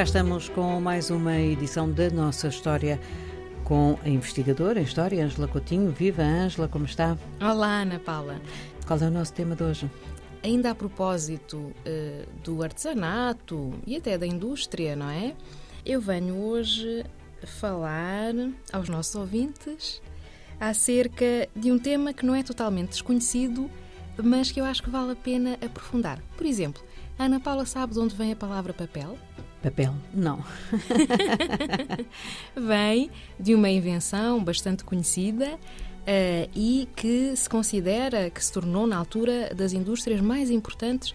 Cá estamos com mais uma edição da nossa história com a investigadora em História, Ângela Coutinho. Viva, Ângela, como está? Olá, Ana Paula. Qual é o nosso tema de hoje? Ainda a propósito uh, do artesanato e até da indústria, não é? Eu venho hoje falar aos nossos ouvintes acerca de um tema que não é totalmente desconhecido, mas que eu acho que vale a pena aprofundar. Por exemplo, Ana Paula sabe de onde vem a palavra papel? Papel? Não. vem de uma invenção bastante conhecida uh, e que se considera que se tornou na altura das indústrias mais importantes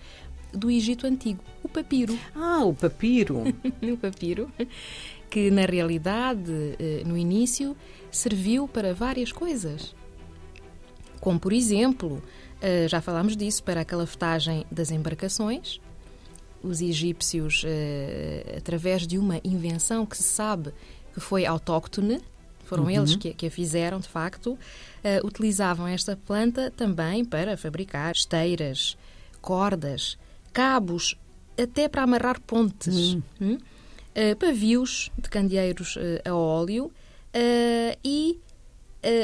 do Egito Antigo, o papiro. Ah, o papiro. o papiro, que na realidade, uh, no início, serviu para várias coisas. Como, por exemplo, uh, já falámos disso, para a calafetagem das embarcações, os egípcios, através de uma invenção que se sabe que foi autóctone, foram uhum. eles que, que, a fizeram, de facto. Uh, utilizavam esta planta também para fabricar esteiras, cordas, cabos, até para amarrar pontes, uhum. uh, pavios de candeeiros uh, a óleo e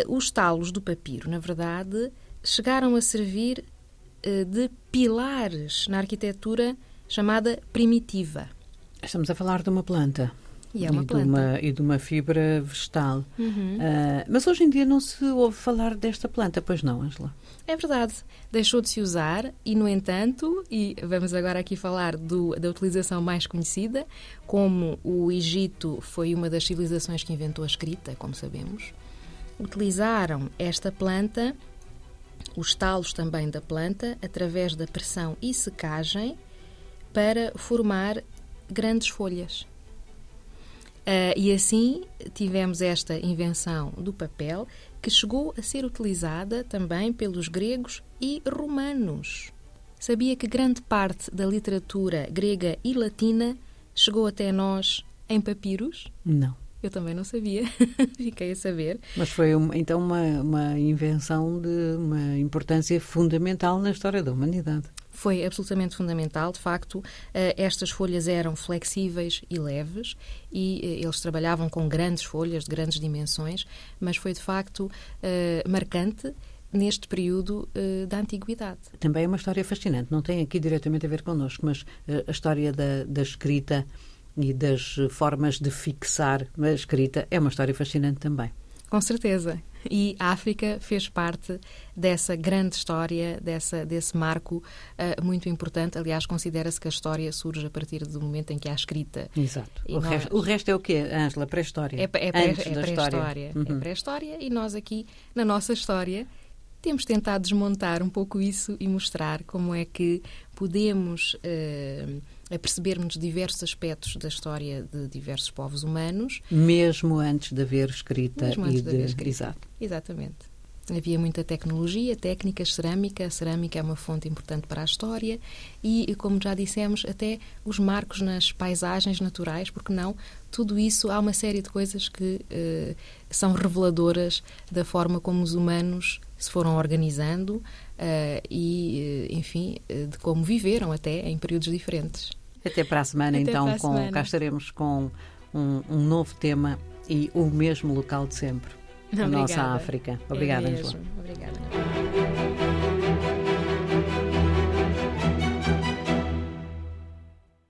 os talos do papiro, na verdade, chegaram a servir de pilares na arquitetura chamada primitiva. Estamos a falar de uma planta. E é uma e planta. De uma, e de uma fibra vegetal. Uhum. Uh, mas hoje em dia não se ouve falar desta planta, pois não, Angela? É verdade. Deixou de se usar e, no entanto, e vamos agora aqui falar do, da utilização mais conhecida, como o Egito foi uma das civilizações que inventou a escrita, como sabemos, utilizaram esta planta, os talos também da planta, através da pressão e secagem, para formar grandes folhas. Uh, e assim tivemos esta invenção do papel que chegou a ser utilizada também pelos gregos e romanos. Sabia que grande parte da literatura grega e latina chegou até nós em papiros? Não. Eu também não sabia, fiquei a saber. Mas foi uma, então uma, uma invenção de uma importância fundamental na história da humanidade foi absolutamente fundamental. De facto, eh, estas folhas eram flexíveis e leves e eh, eles trabalhavam com grandes folhas de grandes dimensões, mas foi de facto eh, marcante neste período da antiguidade. Também é uma história fascinante, não tem aqui diretamente a ver connosco, mas a história da, da escrita e das formas de fixar a escrita é uma história fascinante também. Com certeza. E a África fez parte dessa grande história, dessa, desse marco uh, muito importante. Aliás, considera-se que a história surge a partir do momento em que há escrita. Exato. O, nós... resto, o, resto, é o quê, Ângela? Pré-história. É, é, pré, é pré-história. Uhum. É pré-história e nós aqui, na nossa história, temos tentado desmontar um pouco isso e mostrar como é que podemos. Uh, a percebermos diversos aspectos da história de diversos povos humanos. Mesmo antes de haver escrita Mesmo antes e de, de haver escrita. Exato. Exatamente. Havia muita tecnologia, técnicas, cerâmica. A cerâmica é uma fonte importante para a história e, como já dissemos, até os marcos nas paisagens naturais, porque não? Tudo isso, há uma série de coisas que eh, são reveladoras da forma como os humanos se foram organizando eh, e, eh, enfim, de como viveram até em períodos diferentes. Até para a semana, Até então, a com, semana. cá estaremos com um, um, novo tema e o mesmo local de sempre. Obrigada. A nossa África. Obrigada, é Angela. Obrigada.